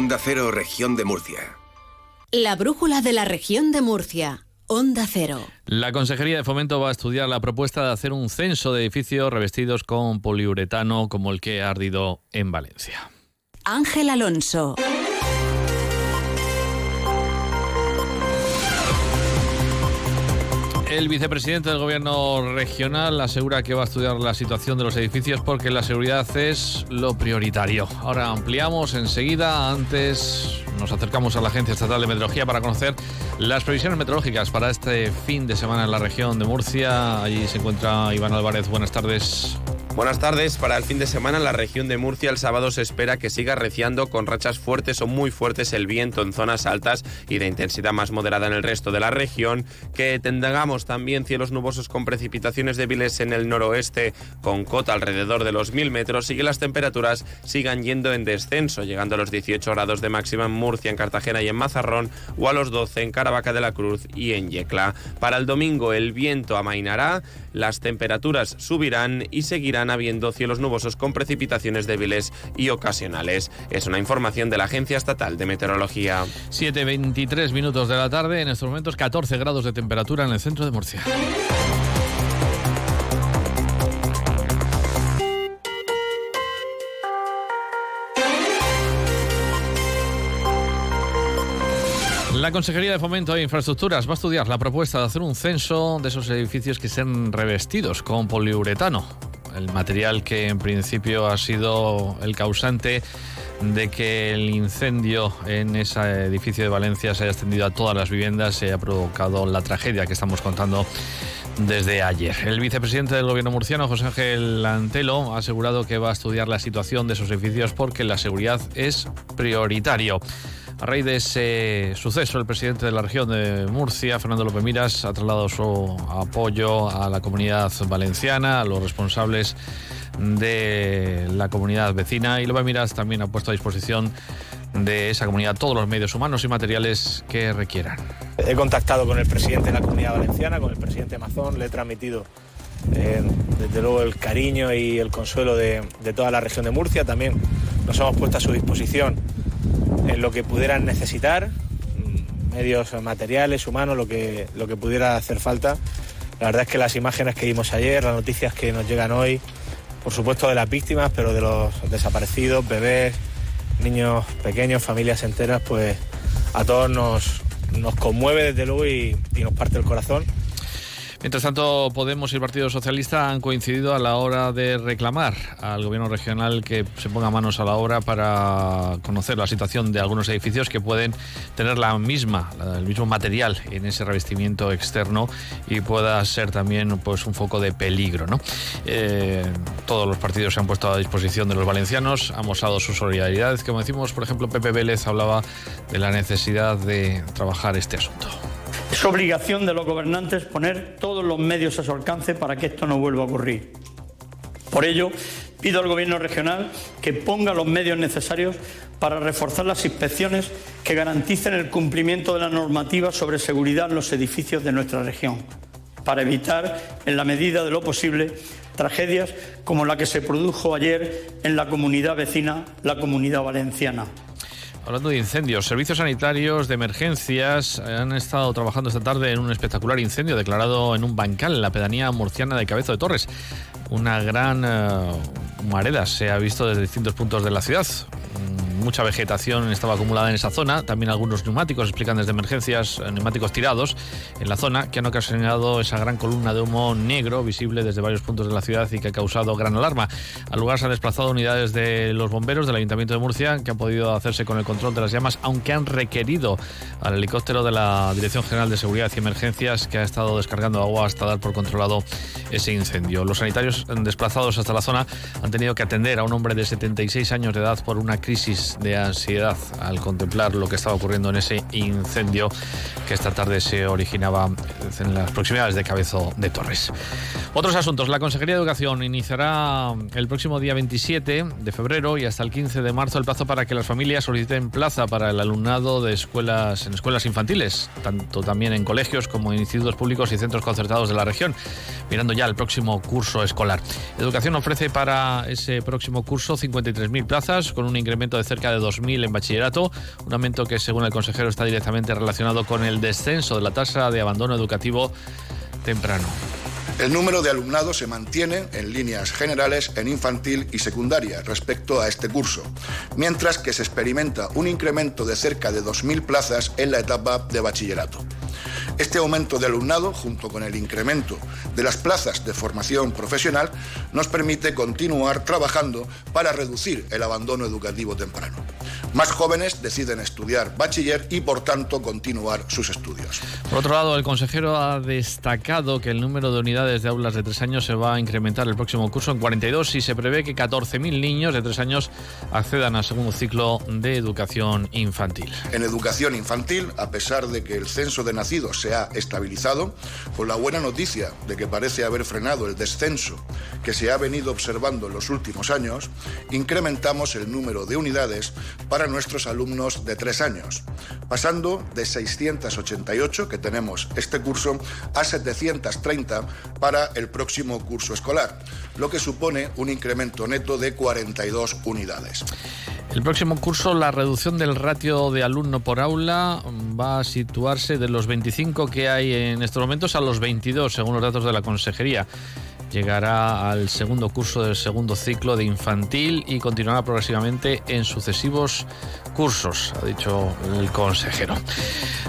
Onda Cero, región de Murcia. La brújula de la región de Murcia. Onda Cero. La Consejería de Fomento va a estudiar la propuesta de hacer un censo de edificios revestidos con poliuretano como el que ha ardido en Valencia. Ángel Alonso. El vicepresidente del Gobierno regional asegura que va a estudiar la situación de los edificios porque la seguridad es lo prioritario. Ahora ampliamos enseguida. Antes nos acercamos a la Agencia Estatal de Meteorología para conocer las previsiones meteorológicas para este fin de semana en la región de Murcia. Allí se encuentra Iván Álvarez. Buenas tardes. Buenas tardes. Para el fin de semana en la región de Murcia el sábado se espera que siga reciando con rachas fuertes o muy fuertes el viento en zonas altas y de intensidad más moderada en el resto de la región, que tengamos también cielos nubosos con precipitaciones débiles en el noroeste con cota alrededor de los 1000 metros y que las temperaturas sigan yendo en descenso, llegando a los 18 grados de máxima en Murcia, en Cartagena y en Mazarrón o a los 12 en Caravaca de la Cruz y en Yecla. Para el domingo el viento amainará, las temperaturas subirán y seguirán habiendo cielos nubosos con precipitaciones débiles y ocasionales. Es una información de la Agencia Estatal de Meteorología. 7.23 minutos de la tarde, en estos momentos 14 grados de temperatura en el centro de Murcia. La Consejería de Fomento e Infraestructuras va a estudiar la propuesta de hacer un censo de esos edificios que sean revestidos con poliuretano el material que en principio ha sido el causante de que el incendio en ese edificio de Valencia se haya extendido a todas las viviendas y haya provocado la tragedia que estamos contando desde ayer. El vicepresidente del gobierno murciano, José Ángel Antelo, ha asegurado que va a estudiar la situación de esos edificios porque la seguridad es prioritario. A raíz de ese suceso, el presidente de la región de Murcia, Fernando López Miras, ha trasladado su apoyo a la comunidad valenciana, a los responsables de la comunidad vecina y López Miras también ha puesto a disposición de esa comunidad todos los medios humanos y materiales que requieran. He contactado con el presidente de la comunidad valenciana, con el presidente Mazón, le he transmitido eh, desde luego el cariño y el consuelo de, de toda la región de Murcia. También nos hemos puesto a su disposición lo que pudieran necesitar, mm, medios materiales, humanos, lo que, lo que pudiera hacer falta. La verdad es que las imágenes que vimos ayer, las noticias que nos llegan hoy, por supuesto de las víctimas, pero de los desaparecidos, bebés, niños pequeños, familias enteras, pues a todos nos, nos conmueve desde luego y nos parte el corazón. Mientras tanto, Podemos y el Partido Socialista han coincidido a la hora de reclamar al gobierno regional que se ponga manos a la obra para conocer la situación de algunos edificios que pueden tener la misma, el mismo material en ese revestimiento externo y pueda ser también pues, un foco de peligro. ¿no? Eh, todos los partidos se han puesto a disposición de los valencianos, han mostrado su solidaridad. Como decimos, por ejemplo, Pepe Vélez hablaba de la necesidad de trabajar este asunto. Es obligación de los gobernantes poner todos los medios a su alcance para que esto no vuelva a ocurrir. Por ello, pido al Gobierno regional que ponga los medios necesarios para reforzar las inspecciones que garanticen el cumplimiento de la normativa sobre seguridad en los edificios de nuestra región, para evitar, en la medida de lo posible, tragedias como la que se produjo ayer en la comunidad vecina, la comunidad valenciana. Hablando de incendios, servicios sanitarios de emergencias han estado trabajando esta tarde en un espectacular incendio declarado en un bancal en la pedanía murciana de Cabezo de Torres. Una gran uh, humareda se ha visto desde distintos puntos de la ciudad mucha vegetación estaba acumulada en esa zona, también algunos neumáticos, explican desde emergencias, eh, neumáticos tirados en la zona, que han ocasionado esa gran columna de humo negro visible desde varios puntos de la ciudad y que ha causado gran alarma. Al lugar se han desplazado unidades de los bomberos del Ayuntamiento de Murcia, que han podido hacerse con el control de las llamas, aunque han requerido al helicóptero de la Dirección General de Seguridad y Emergencias, que ha estado descargando agua hasta dar por controlado ese incendio. Los sanitarios desplazados hasta la zona han tenido que atender a un hombre de 76 años de edad por una crisis de ansiedad al contemplar lo que estaba ocurriendo en ese incendio que esta tarde se originaba en las proximidades de Cabezo de Torres. Otros asuntos. La Consejería de Educación iniciará el próximo día 27 de febrero y hasta el 15 de marzo el plazo para que las familias soliciten plaza para el alumnado de escuelas en escuelas infantiles, tanto también en colegios como en institutos públicos y centros concertados de la región, mirando ya el próximo curso escolar. Educación ofrece para ese próximo curso 53.000 plazas con un incremento de cerca de 2.000 en bachillerato, un aumento que según el consejero está directamente relacionado con el descenso de la tasa de abandono educativo temprano. El número de alumnados se mantiene en líneas generales en infantil y secundaria respecto a este curso, mientras que se experimenta un incremento de cerca de 2.000 plazas en la etapa de bachillerato. Este aumento de alumnado, junto con el incremento de las plazas de formación profesional, nos permite continuar trabajando para reducir el abandono educativo temprano. Más jóvenes deciden estudiar bachiller y, por tanto, continuar sus estudios. Por otro lado, el consejero ha destacado que el número de unidades de aulas de tres años se va a incrementar el próximo curso en 42 y se prevé que 14.000 niños de tres años accedan al segundo ciclo de educación infantil. En educación infantil, a pesar de que el censo de nacidos se ha estabilizado, con la buena noticia de que parece haber frenado el descenso que se ha venido observando en los últimos años, incrementamos el número de unidades para nuestros alumnos de tres años, pasando de 688 que tenemos este curso a 730 para el próximo curso escolar, lo que supone un incremento neto de 42 unidades. El próximo curso, la reducción del ratio de alumno por aula va a situarse de los 25 que hay en estos momentos a los 22, según los datos de la Consejería. Llegará al segundo curso del segundo ciclo de infantil y continuará progresivamente en sucesivos cursos, ha dicho el consejero.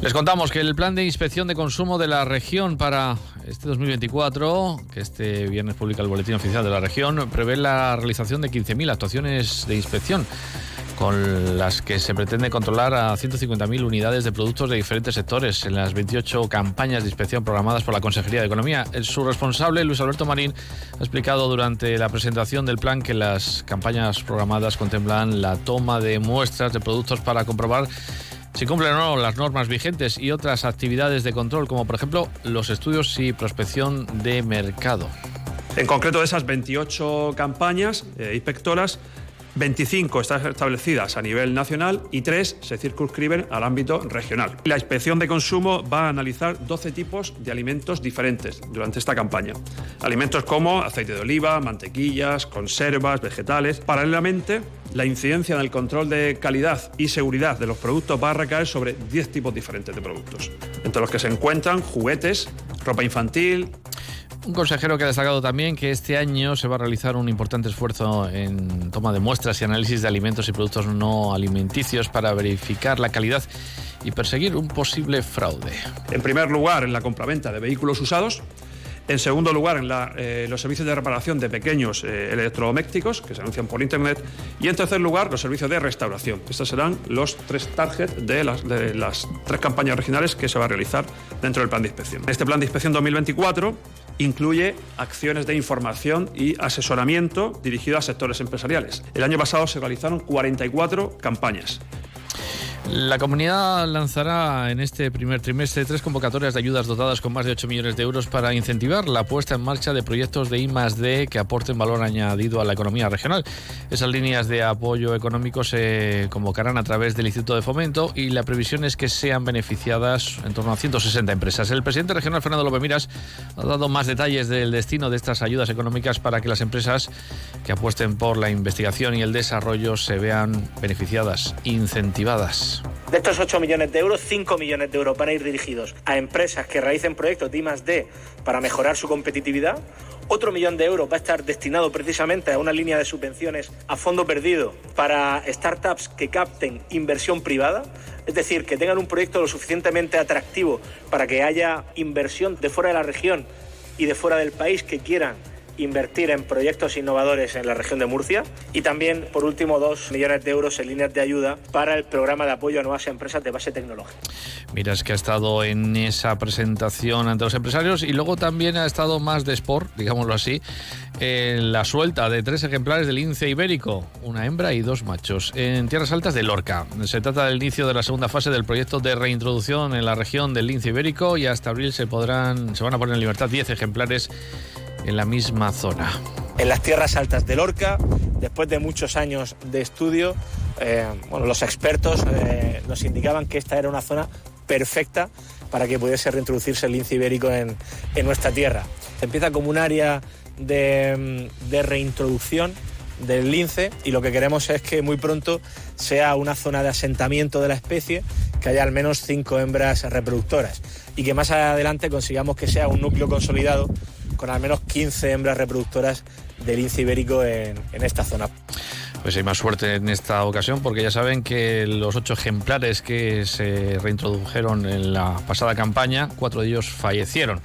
Les contamos que el plan de inspección de consumo de la región para este 2024, que este viernes publica el Boletín Oficial de la región, prevé la realización de 15.000 actuaciones de inspección con las que se pretende controlar a 150.000 unidades de productos de diferentes sectores en las 28 campañas de inspección programadas por la Consejería de Economía. Su responsable, Luis Alberto Marín, ha explicado durante la presentación del plan que las campañas programadas contemplan la toma de muestras de productos para comprobar si cumplen o no las normas vigentes y otras actividades de control, como por ejemplo los estudios y prospección de mercado. En concreto, de esas 28 campañas eh, inspectoras, 25 están establecidas a nivel nacional y 3 se circunscriben al ámbito regional. La inspección de consumo va a analizar 12 tipos de alimentos diferentes durante esta campaña. Alimentos como aceite de oliva, mantequillas, conservas, vegetales. Paralelamente, la incidencia en el control de calidad y seguridad de los productos va a recaer sobre 10 tipos diferentes de productos, entre los que se encuentran juguetes, ropa infantil, un consejero que ha destacado también que este año se va a realizar un importante esfuerzo en toma de muestras y análisis de alimentos y productos no alimenticios para verificar la calidad y perseguir un posible fraude. En primer lugar, en la compraventa de vehículos usados. En segundo lugar, en eh, los servicios de reparación de pequeños eh, electrodomésticos que se anuncian por Internet. Y en tercer lugar, los servicios de restauración. Estos serán los tres targets de las, de las tres campañas regionales que se va a realizar dentro del plan de inspección. Este plan de inspección 2024 incluye acciones de información y asesoramiento dirigido a sectores empresariales. El año pasado se realizaron 44 campañas. La comunidad lanzará en este primer trimestre tres convocatorias de ayudas dotadas con más de 8 millones de euros para incentivar la puesta en marcha de proyectos de I+D que aporten valor añadido a la economía regional. Esas líneas de apoyo económico se convocarán a través del Instituto de Fomento y la previsión es que sean beneficiadas en torno a 160 empresas. El presidente regional Fernando López Miras ha dado más detalles del destino de estas ayudas económicas para que las empresas que apuesten por la investigación y el desarrollo se vean beneficiadas, incentivadas. De estos 8 millones de euros, 5 millones de euros van a ir dirigidos a empresas que realicen proyectos de I+D para mejorar su competitividad. Otro millón de euros va a estar destinado precisamente a una línea de subvenciones a fondo perdido para startups que capten inversión privada, es decir, que tengan un proyecto lo suficientemente atractivo para que haya inversión de fuera de la región y de fuera del país que quieran invertir en proyectos innovadores en la región de Murcia y también, por último, dos millones de euros en líneas de ayuda para el programa de apoyo a nuevas empresas de base tecnológica. Mira, es que ha estado en esa presentación ante los empresarios y luego también ha estado más de sport, digámoslo así, en la suelta de tres ejemplares del lince ibérico, una hembra y dos machos, en tierras altas de Lorca. Se trata del inicio de la segunda fase del proyecto de reintroducción en la región del lince ibérico y hasta abril se podrán, se van a poner en libertad 10 ejemplares en la misma zona. En las tierras altas de Lorca, después de muchos años de estudio, eh, bueno, los expertos eh, nos indicaban que esta era una zona perfecta para que pudiese reintroducirse el lince ibérico en, nuestra tierra. Empieza como un área de, reintroducción del lince y lo que queremos es que muy pronto sea una zona de asentamiento de la especie, que haya al menos cinco hembras reproductoras y que más adelante consigamos que sea un núcleo consolidado con al menos 15 hembras reproductoras del lince ibérico en, en esta zona. Pues hay más suerte en esta ocasión porque ya saben que los ocho ejemplares que se reintrodujeron en la pasada campaña, cuatro de ellos fallecieron.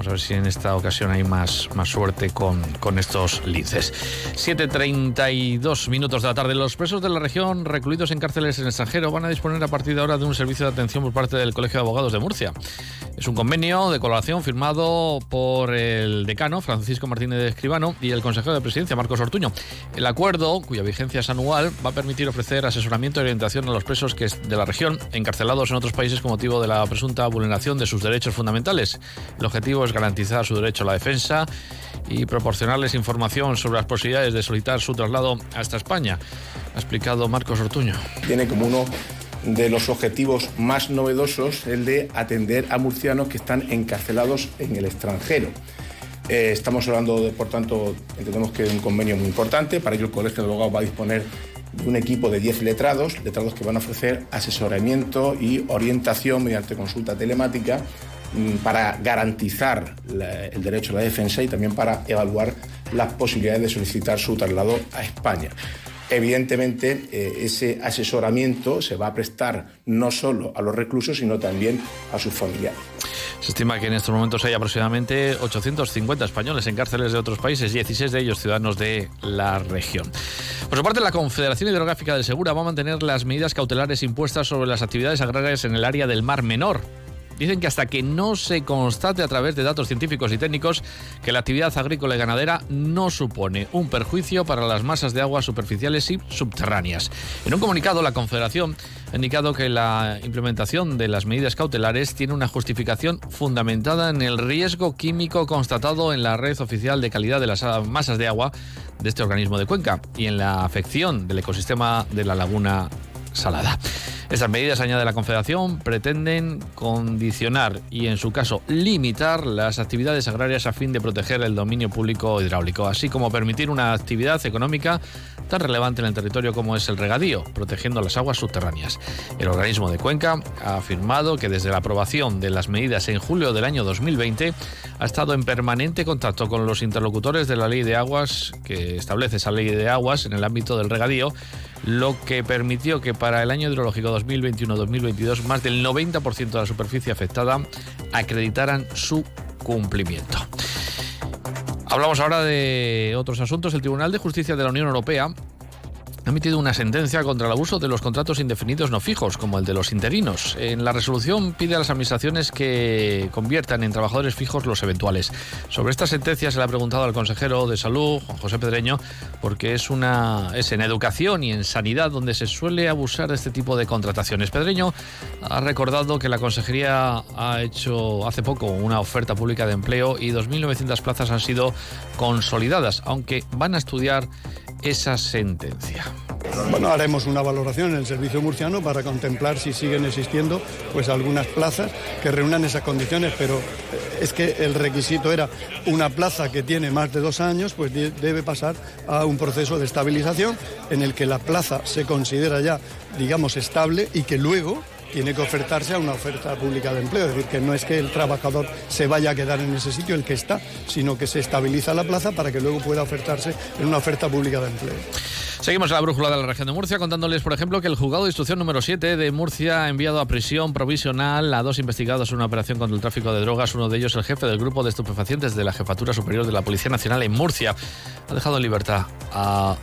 Vamos a ver si en esta ocasión hay más, más suerte con, con estos linces. 7.32 minutos de la tarde. Los presos de la región recluidos en cárceles en extranjero van a disponer a partir de ahora de un servicio de atención por parte del Colegio de Abogados de Murcia. Es un convenio de colaboración firmado por el decano Francisco Martínez de Escribano y el consejero de presidencia Marcos Ortuño. El acuerdo, cuya vigencia es anual, va a permitir ofrecer asesoramiento y orientación a los presos que de la región encarcelados en otros países con motivo de la presunta vulneración de sus derechos fundamentales. El objetivo es garantizar su derecho a la defensa y proporcionarles información sobre las posibilidades de solicitar su traslado hasta España, ha explicado Marcos Ortuño. Tiene como uno de los objetivos más novedosos el de atender a murcianos que están encarcelados en el extranjero. Eh, estamos hablando, de, por tanto, entendemos que es un convenio muy importante. Para ello, el Colegio de Abogados va a disponer de un equipo de 10 letrados, letrados que van a ofrecer asesoramiento y orientación mediante consulta telemática para garantizar la, el derecho a la defensa y también para evaluar las posibilidades de solicitar su traslado a España. Evidentemente, eh, ese asesoramiento se va a prestar no solo a los reclusos, sino también a sus familiares. Se estima que en estos momentos hay aproximadamente 850 españoles en cárceles de otros países, 16 de ellos ciudadanos de la región. Por su parte, la Confederación Hidrográfica del Segura va a mantener las medidas cautelares impuestas sobre las actividades agrarias en el área del Mar Menor. Dicen que hasta que no se constate a través de datos científicos y técnicos que la actividad agrícola y ganadera no supone un perjuicio para las masas de agua superficiales y subterráneas. En un comunicado, la Confederación ha indicado que la implementación de las medidas cautelares tiene una justificación fundamentada en el riesgo químico constatado en la red oficial de calidad de las masas de agua de este organismo de Cuenca y en la afección del ecosistema de la laguna salada. Estas medidas, añade la Confederación, pretenden condicionar y, en su caso, limitar las actividades agrarias a fin de proteger el dominio público hidráulico, así como permitir una actividad económica tan relevante en el territorio como es el regadío, protegiendo las aguas subterráneas. El organismo de Cuenca ha afirmado que desde la aprobación de las medidas en julio del año 2020 ha estado en permanente contacto con los interlocutores de la ley de aguas que establece esa ley de aguas en el ámbito del regadío lo que permitió que para el año hidrológico 2021-2022 más del 90% de la superficie afectada acreditaran su cumplimiento. Hablamos ahora de otros asuntos. El Tribunal de Justicia de la Unión Europea ha emitido una sentencia contra el abuso de los contratos indefinidos no fijos, como el de los interinos. En la resolución pide a las administraciones que conviertan en trabajadores fijos los eventuales. Sobre esta sentencia se le ha preguntado al consejero de Salud, Juan José Pedreño, porque es, una, es en educación y en sanidad donde se suele abusar de este tipo de contrataciones. Pedreño ha recordado que la consejería ha hecho hace poco una oferta pública de empleo y 2.900 plazas han sido consolidadas, aunque van a estudiar esa sentencia. Bueno, haremos una valoración en el servicio murciano para contemplar si siguen existiendo pues algunas plazas que reúnan esas condiciones, pero es que el requisito era una plaza que tiene más de dos años, pues debe pasar a un proceso de estabilización en el que la plaza se considera ya, digamos, estable y que luego tiene que ofertarse a una oferta pública de empleo. Es decir, que no es que el trabajador se vaya a quedar en ese sitio, el que está, sino que se estabiliza la plaza para que luego pueda ofertarse en una oferta pública de empleo. Seguimos en la brújula de la región de Murcia contándoles, por ejemplo, que el juzgado de instrucción número 7 de Murcia ha enviado a prisión provisional a dos investigados en una operación contra el tráfico de drogas. Uno de ellos, el jefe del grupo de estupefacientes de la Jefatura Superior de la Policía Nacional en Murcia, ha dejado en libertad a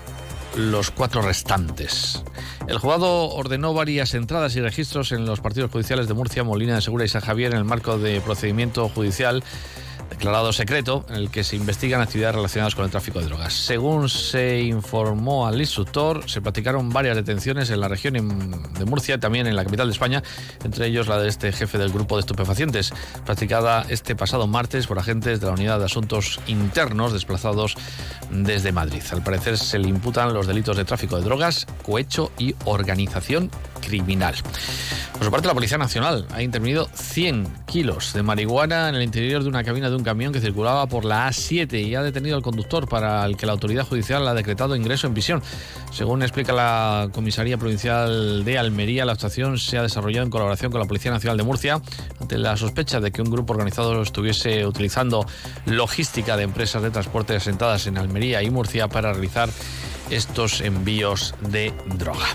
los cuatro restantes. El juzgado ordenó varias entradas y registros en los partidos judiciales de Murcia, Molina de Segura y San Javier en el marco de procedimiento judicial declarado secreto en el que se investigan actividades relacionadas con el tráfico de drogas. Según se informó al instructor, se practicaron varias detenciones en la región de Murcia y también en la capital de España, entre ellos la de este jefe del grupo de estupefacientes, practicada este pasado martes por agentes de la Unidad de Asuntos Internos desplazados desde Madrid. Al parecer se le imputan los delitos de tráfico de drogas, cohecho y organización criminal. Por su parte, la Policía Nacional ha intervenido 100 kilos de marihuana en el interior de una cabina de un camión que circulaba por la A7 y ha detenido al conductor para el que la autoridad judicial ha decretado ingreso en prisión. Según explica la Comisaría Provincial de Almería, la actuación se ha desarrollado en colaboración con la Policía Nacional de Murcia ante la sospecha de que un grupo organizado estuviese utilizando logística de empresas de transporte asentadas en Almería y Murcia para realizar estos envíos de droga.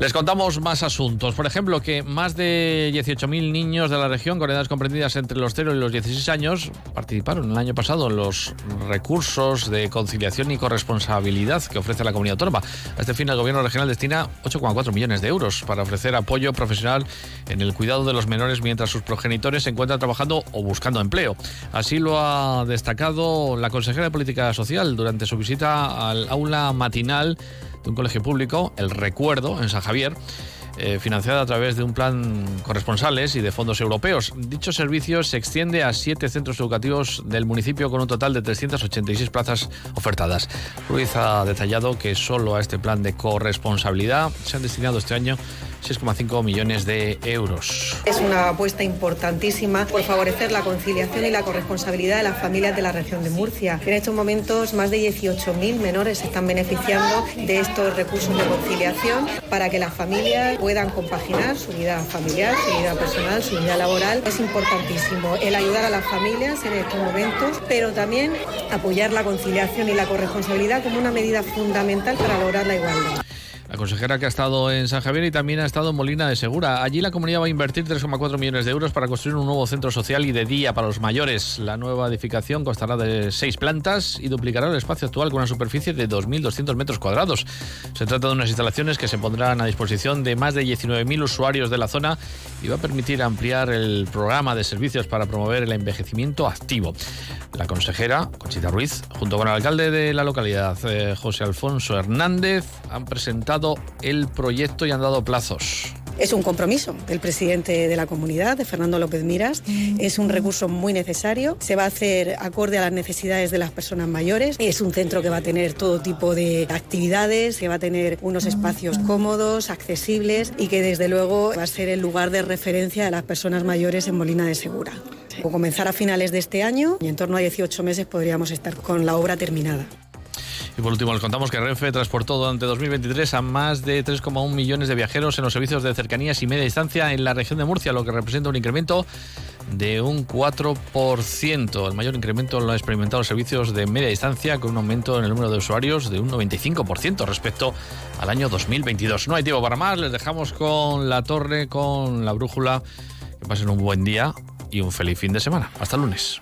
Les contamos más asuntos. Por ejemplo, que más de 18.000 niños de la región con edades comprendidas entre los 0 y los 16 años participaron el año pasado en los recursos de conciliación y corresponsabilidad que ofrece la comunidad autónoma. A este fin, el gobierno regional destina 8,4 millones de euros para ofrecer apoyo profesional en el cuidado de los menores mientras sus progenitores se encuentran trabajando o buscando empleo. Así lo ha destacado la consejera de Política Social durante su visita al aula matinal de un colegio público, El Recuerdo, en San Javier. Eh, financiada a través de un plan corresponsales y de fondos europeos. Dicho servicio se extiende a siete centros educativos del municipio con un total de 386 plazas ofertadas. Ruiz ha detallado que solo a este plan de corresponsabilidad se han destinado este año 6,5 millones de euros. Es una apuesta importantísima por favorecer la conciliación y la corresponsabilidad de las familias de la región de Murcia. En estos momentos, más de 18.000 menores están beneficiando de estos recursos de conciliación para que las familias puedan compaginar su vida familiar, su vida personal, su vida laboral. Es importantísimo el ayudar a las familias en estos momentos, pero también apoyar la conciliación y la corresponsabilidad como una medida fundamental para lograr la igualdad. La consejera que ha estado en San Javier y también ha estado en Molina de Segura. Allí la comunidad va a invertir 3,4 millones de euros para construir un nuevo centro social y de día para los mayores. La nueva edificación constará de seis plantas y duplicará el espacio actual con una superficie de 2.200 metros cuadrados. Se trata de unas instalaciones que se pondrán a disposición de más de 19.000 usuarios de la zona y va a permitir ampliar el programa de servicios para promover el envejecimiento activo. La consejera, Conchita Ruiz, junto con el alcalde de la localidad, eh, José Alfonso Hernández, han presentado el proyecto y han dado plazos. Es un compromiso del presidente de la comunidad, de Fernando López Miras. Es un recurso muy necesario. Se va a hacer acorde a las necesidades de las personas mayores. Es un centro que va a tener todo tipo de actividades, que va a tener unos espacios cómodos, accesibles y que desde luego va a ser el lugar de referencia de las personas mayores en Molina de Segura. Comenzar a finales de este año y en torno a 18 meses podríamos estar con la obra terminada. Y por último, les contamos que Renfe transportó durante 2023 a más de 3,1 millones de viajeros en los servicios de cercanías y media distancia en la región de Murcia, lo que representa un incremento de un 4%. El mayor incremento lo han experimentado los servicios de media distancia, con un aumento en el número de usuarios de un 95% respecto al año 2022. No hay tiempo para más, les dejamos con la torre, con la brújula. Que pasen un buen día y un feliz fin de semana. Hasta el lunes.